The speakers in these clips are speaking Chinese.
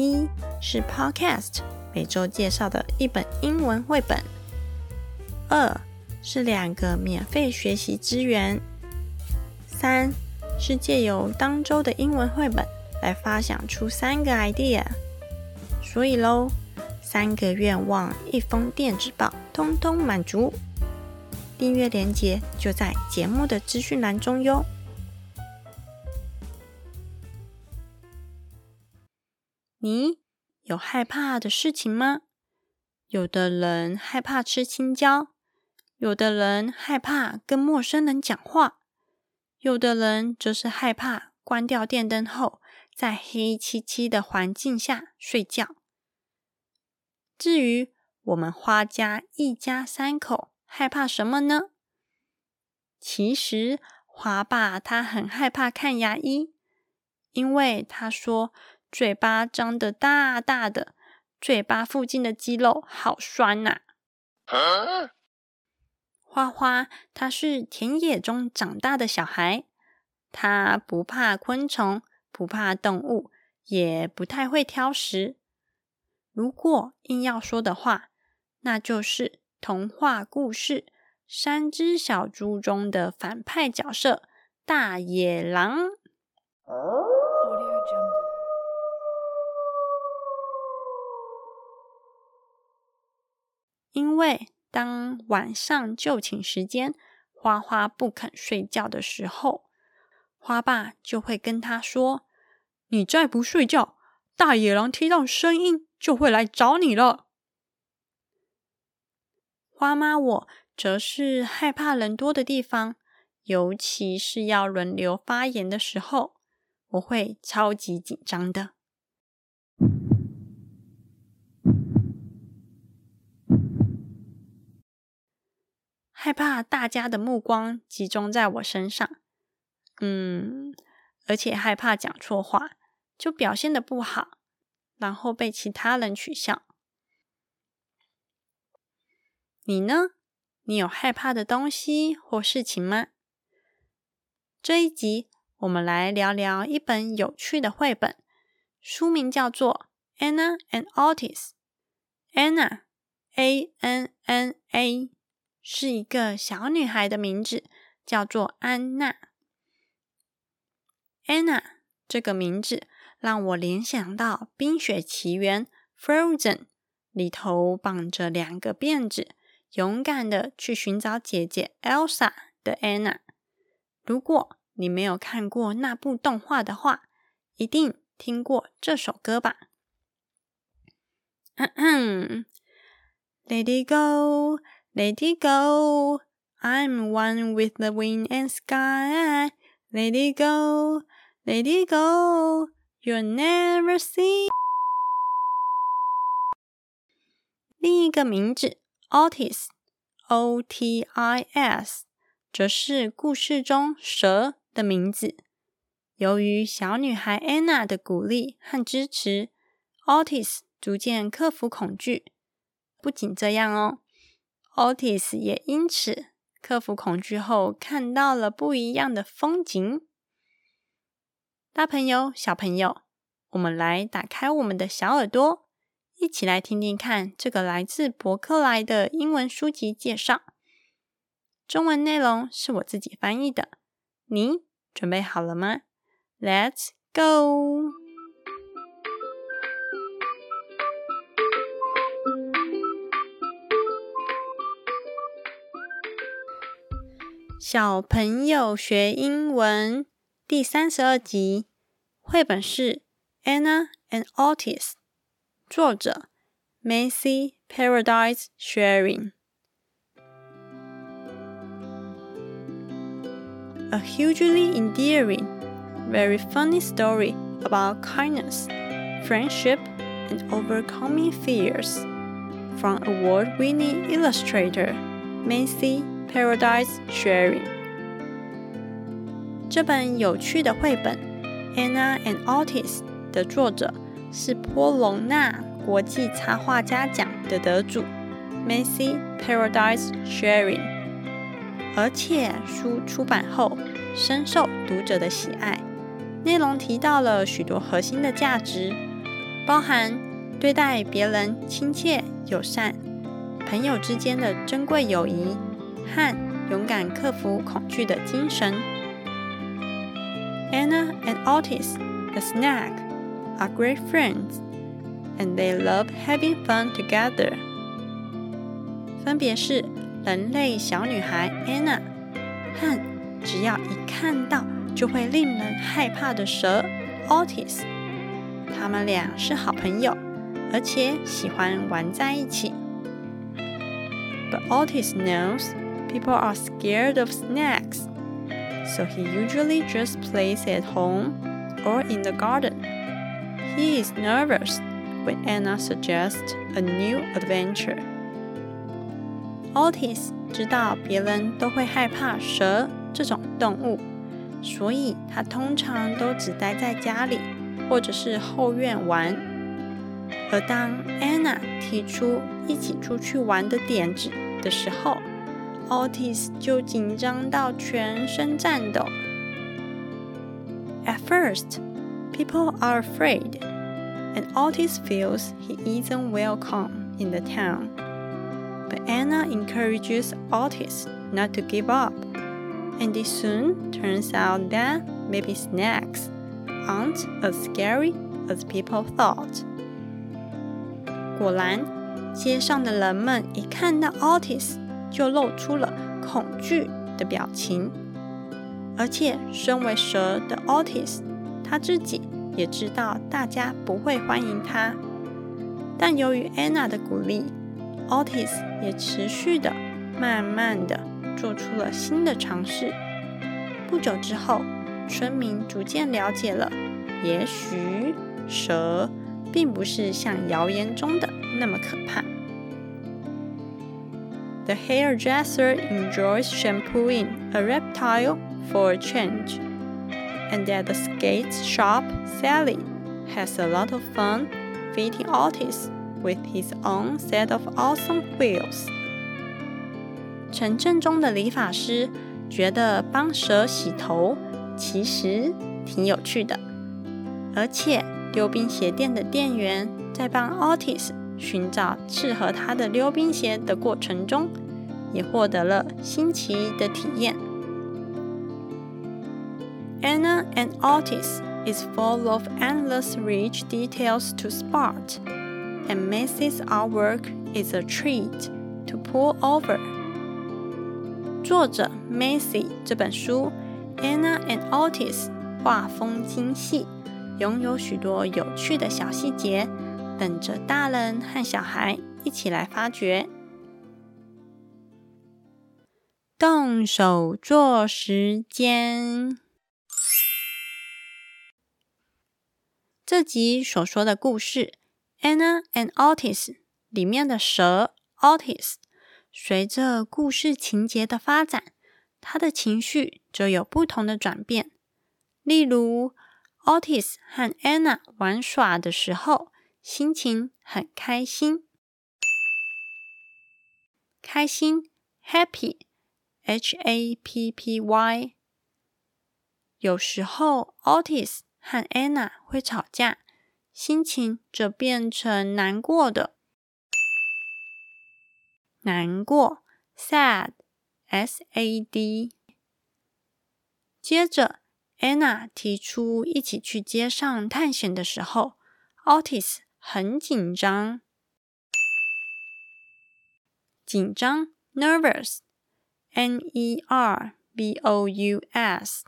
一是 Podcast，每周介绍的一本英文绘本；二是两个免费学习资源；三是借由当周的英文绘本来发想出三个 idea。所以喽，三个愿望，一封电子报，通通满足。订阅链接就在节目的资讯栏中哟。你有害怕的事情吗？有的人害怕吃青椒，有的人害怕跟陌生人讲话，有的人则是害怕关掉电灯后在黑漆漆的环境下睡觉。至于我们花家一家三口害怕什么呢？其实华爸他很害怕看牙医，因为他说。嘴巴张得大大的，嘴巴附近的肌肉好酸呐。花花他是田野中长大的小孩，他不怕昆虫，不怕动物，也不太会挑食。如果硬要说的话，那就是童话故事《三只小猪》中的反派角色大野狼。因为当晚上就寝时间，花花不肯睡觉的时候，花爸就会跟他说：“你再不睡觉，大野狼听到声音就会来找你了。”花妈我则是害怕人多的地方，尤其是要轮流发言的时候，我会超级紧张的。害怕大家的目光集中在我身上，嗯，而且害怕讲错话，就表现的不好，然后被其他人取笑。你呢？你有害怕的东西或事情吗？这一集我们来聊聊一本有趣的绘本，书名叫做《Anna and Otis》，Anna，A N N A。是一个小女孩的名字，叫做安娜。Anna 这个名字让我联想到《冰雪奇缘》（Frozen） 里头绑着两个辫子，勇敢的去寻找姐姐 Elsa 的 Anna。如果你没有看过那部动画的话，一定听过这首歌吧？Let it go。Let it go, I'm one with the wind and sky. Let it go, let it go, you'll never see. 另一个名字 Otis，O-T-I-S，则是故事中蛇的名字。由于小女孩 Anna 的鼓励和支持，Otis 逐渐克服恐惧。不仅这样哦。 Otis 也因此克服恐惧后，看到了不一样的风景。大朋友、小朋友，我们来打开我们的小耳朵，一起来听听看这个来自博客来的英文书籍介绍。中文内容是我自己翻译的，你准备好了吗？Let's go！小朋友学英文第三十二集，绘本是《Anna and Otis》，作者 Macy Paradise Sharing。A hugely endearing, very funny story about kindness, friendship, and Overcoming Fears from award-winning illustrator Macy Paradise Sharing。这本有趣的绘本《Anna and Otis》的作者是波隆纳国际插画家奖的得主 Macy Paradise Sharing，而且书出版后深受读者的喜爱。内容提到了许多核心的价值，包含对待别人亲切友善、朋友之间的珍贵友谊和勇敢克服恐惧的精神。Anna and Otis, the snack, are great friends, and they love having fun together. 分别是人类小女孩 Anna 和只要一看到就会令人害怕的蛇 Otis。他们俩是好朋友，而且喜欢玩在一起。But Otis knows people are scared of snacks so he usually just plays at home or in the garden. He is nervous when Anna suggests a new adventure. Otis 知道别人都会害怕蛇这种动物，所以他通常都只待在家里或者是后院玩。而当 Anna 提出一起出去玩的点子的时候 ，Otis 就紧张到全身颤抖。At first, people are afraid, and Otis feels he isn't welcome in the town. But Anna encourages Otis not to give up, and it soon turns out that maybe snacks aren't as scary as people thought. 果然，街上的人们一看到 Otis 就露出了恐惧的表情，而且身为蛇的 Otis，他自己也知道大家不会欢迎他。但由于 Anna 的鼓励，Otis 也持续的、慢慢的做出了新的尝试。不久之后，村民逐渐了解了，也许蛇并不是像谣言中的那么可怕。The hairdresser enjoys shampooing a reptile for a change, and at the skate shop, Sally has a lot of fun fitting Otis with his own set of awesome wheels. 城镇中的理发师觉得帮蛇洗头其实挺有趣的，而且溜冰鞋店的店员在帮 Otis 寻找适合他的溜冰鞋的过程中，也获得了新奇的体验。Anna and Otis is full of endless rich details to spot, and Macy's artwork is a treat to pull over. 作者 Macy 这本书《Anna and Otis》画风精细，拥有许多有趣的小细节。等着大人和小孩一起来发掘。动手做时间。这集所说的故事《Anna and Otis》里面的蛇 Otis，随着故事情节的发展，他的情绪则有不同的转变。例如，Otis 和 Anna 玩耍的时候。心情很开心，开心，happy，h a p p y。有时候，Otis 和 Anna 会吵架，心情则变成难过的，难过，sad，s a d。接着，Anna 提出一起去街上探险的时候，Otis。很紧张，紧张，nervous，n e r v o u s。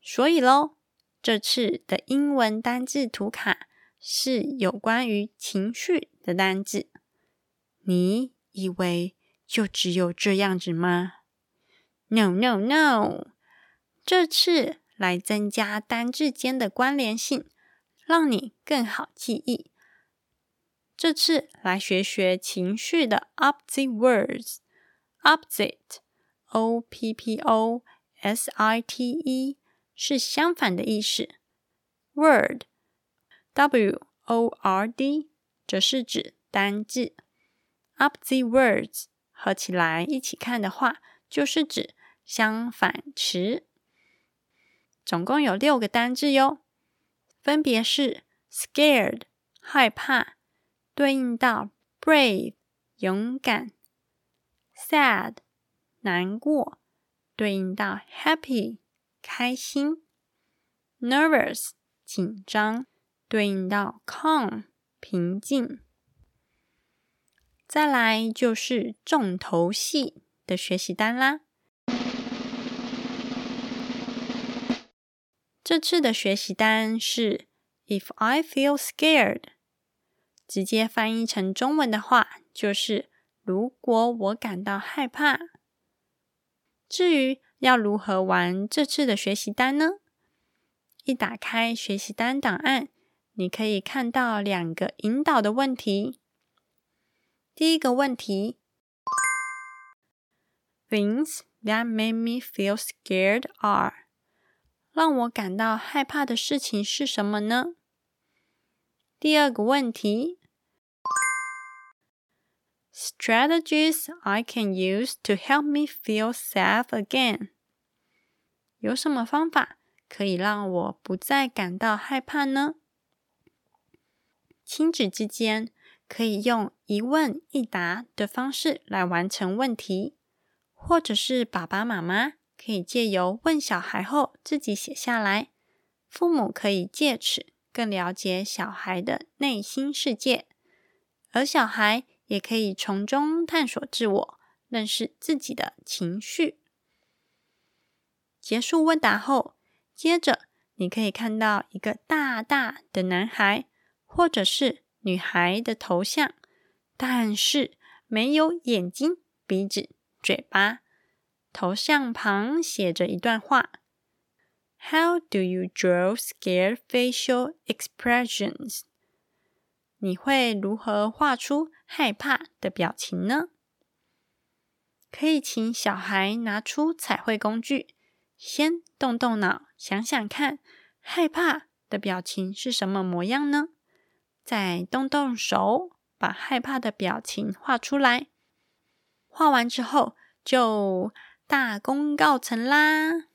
所以喽，这次的英文单字图卡是有关于情绪的单字。你以为就只有这样子吗？No，No，No！这次来增加单字间的关联性。让你更好记忆。这次来学学情绪的 opposite words，opposite，o p p o s i t e，是相反的意思。word，w o r d，则是指单字。opposite words 合起来一起看的话，就是指相反词。总共有六个单字哟，分别是 scared 害怕，对应到 brave 勇敢；sad 难过，对应到 happy 开心；nervous 紧张，对应到 calm 平静。再来就是重头戏的学习单啦。这次的学习单是 "If I feel scared"，直接翻译成中文的话就是“如果我感到害怕”。至于要如何玩这次的学习单呢？一打开学习单档案，你可以看到两个引导的问题。第一个问题：Things that make me feel scared are 让我感到害怕的事情是什么呢？第二个问题：Strategies I can use to help me feel safe again 有什么方法可以让我不再感到害怕呢？亲子之间。可以用一问一答的方式来完成问题，或者是爸爸妈妈可以借由问小孩后自己写下来，父母可以借此更了解小孩的内心世界，而小孩也可以从中探索自我，认识自己的情绪。结束问答后，接着你可以看到一个大大的男孩，或者是。女孩的头像，但是没有眼睛、鼻子、嘴巴。头像旁写着一段话：How do you draw scared facial expressions？你会如何画出害怕的表情呢？可以请小孩拿出彩绘工具，先动动脑，想想看，害怕的表情是什么模样呢？再动动手，把害怕的表情画出来。画完之后，就大功告成啦！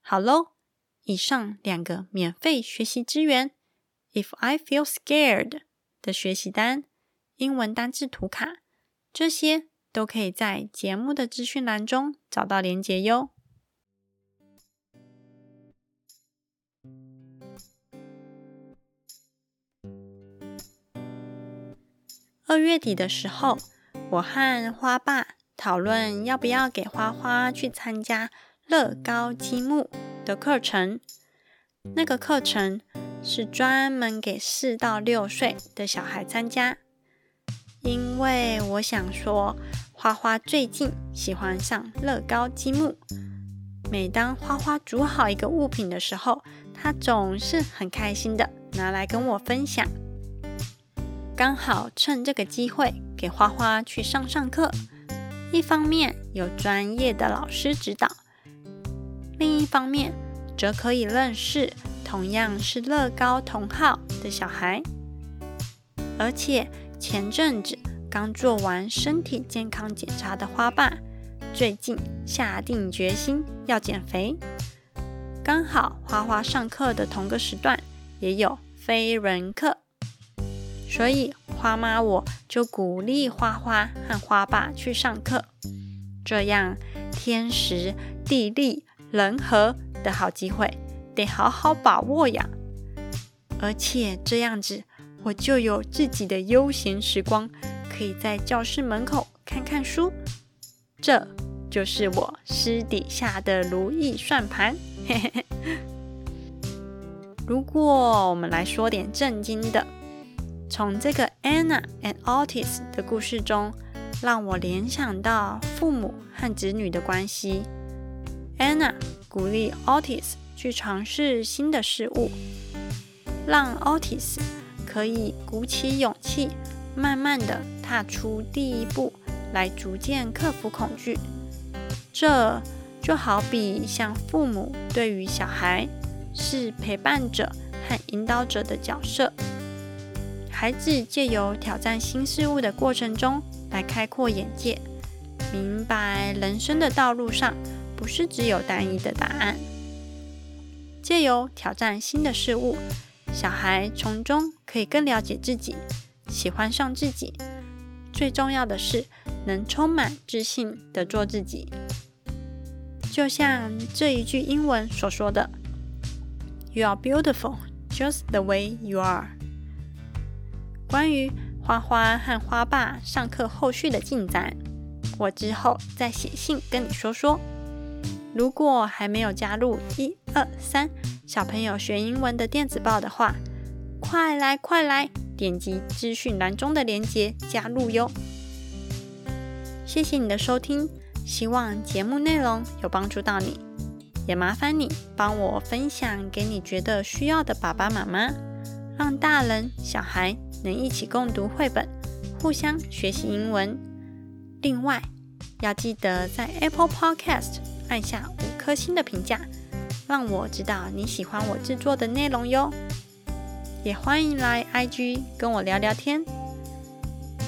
好喽，以上两个免费学习资源，If I feel scared 的学习单、英文单字图卡，这些都可以在节目的资讯栏中找到连结哟。二月底的时候，我和花爸讨论要不要给花花去参加乐高积木的课程。那个课程是专门给四到六岁的小孩参加，因为我想说，花花最近喜欢上乐高积木。每当花花组好一个物品的时候，他总是很开心的拿来跟我分享。刚好趁这个机会给花花去上上课，一方面有专业的老师指导，另一方面则可以认识同样是乐高同好的小孩。而且前阵子刚做完身体健康检查的花爸，最近下定决心要减肥。刚好花花上课的同个时段也有飞人课。所以花妈我就鼓励花花和花爸去上课，这样天时地利人和的好机会得好好把握呀！而且这样子我就有自己的悠闲时光，可以在教室门口看看书，这就是我私底下的如意算盘。嘿嘿嘿。如果我们来说点正经的。从这个 Anna and Otis 的故事中，让我联想到父母和子女的关系。Anna 鼓励 Otis 去尝试新的事物，让 Otis 可以鼓起勇气，慢慢的踏出第一步，来逐渐克服恐惧。这就好比像父母对于小孩是陪伴者和引导者的角色，孩子借由挑战新事物的过程中来开阔眼界，明白人生的道路上不是只有单一的答案。借由挑战新的事物，小孩从中可以更了解自己，喜欢上自己。最重要的是，能充满自信的做自己。就像这一句英文所说的：“You are beautiful, just the way you are。”关于花花和花爸上课后续的进展，我之后再写信跟你说说。如果还没有加入一二三小朋友学英文的电子报的话，快来快来，点击资讯栏中的链接加入哟！谢谢你的收听，希望节目内容有帮助到你，也麻烦你帮我分享给你觉得需要的爸爸妈妈，让大人小孩能一起共读绘本，互相学习英文。另外，要记得在 Apple Podcast。按下五颗星的评价，让我知道你喜欢我制作的内容哟。也欢迎来 IG 跟我聊聊天。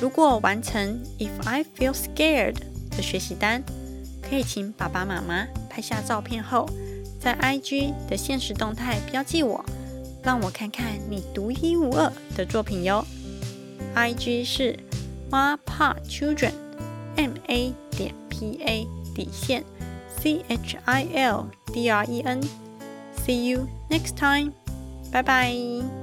如果完成 If I Feel Scared 的学习单，可以请爸爸妈妈拍下照片后，在 IG 的现实动态标记我，让我看看你独一无二的作品哟。IG 是 Ma Pa Children M A 点 P A 底线。C H I L D R E N. See you next time. Bye bye.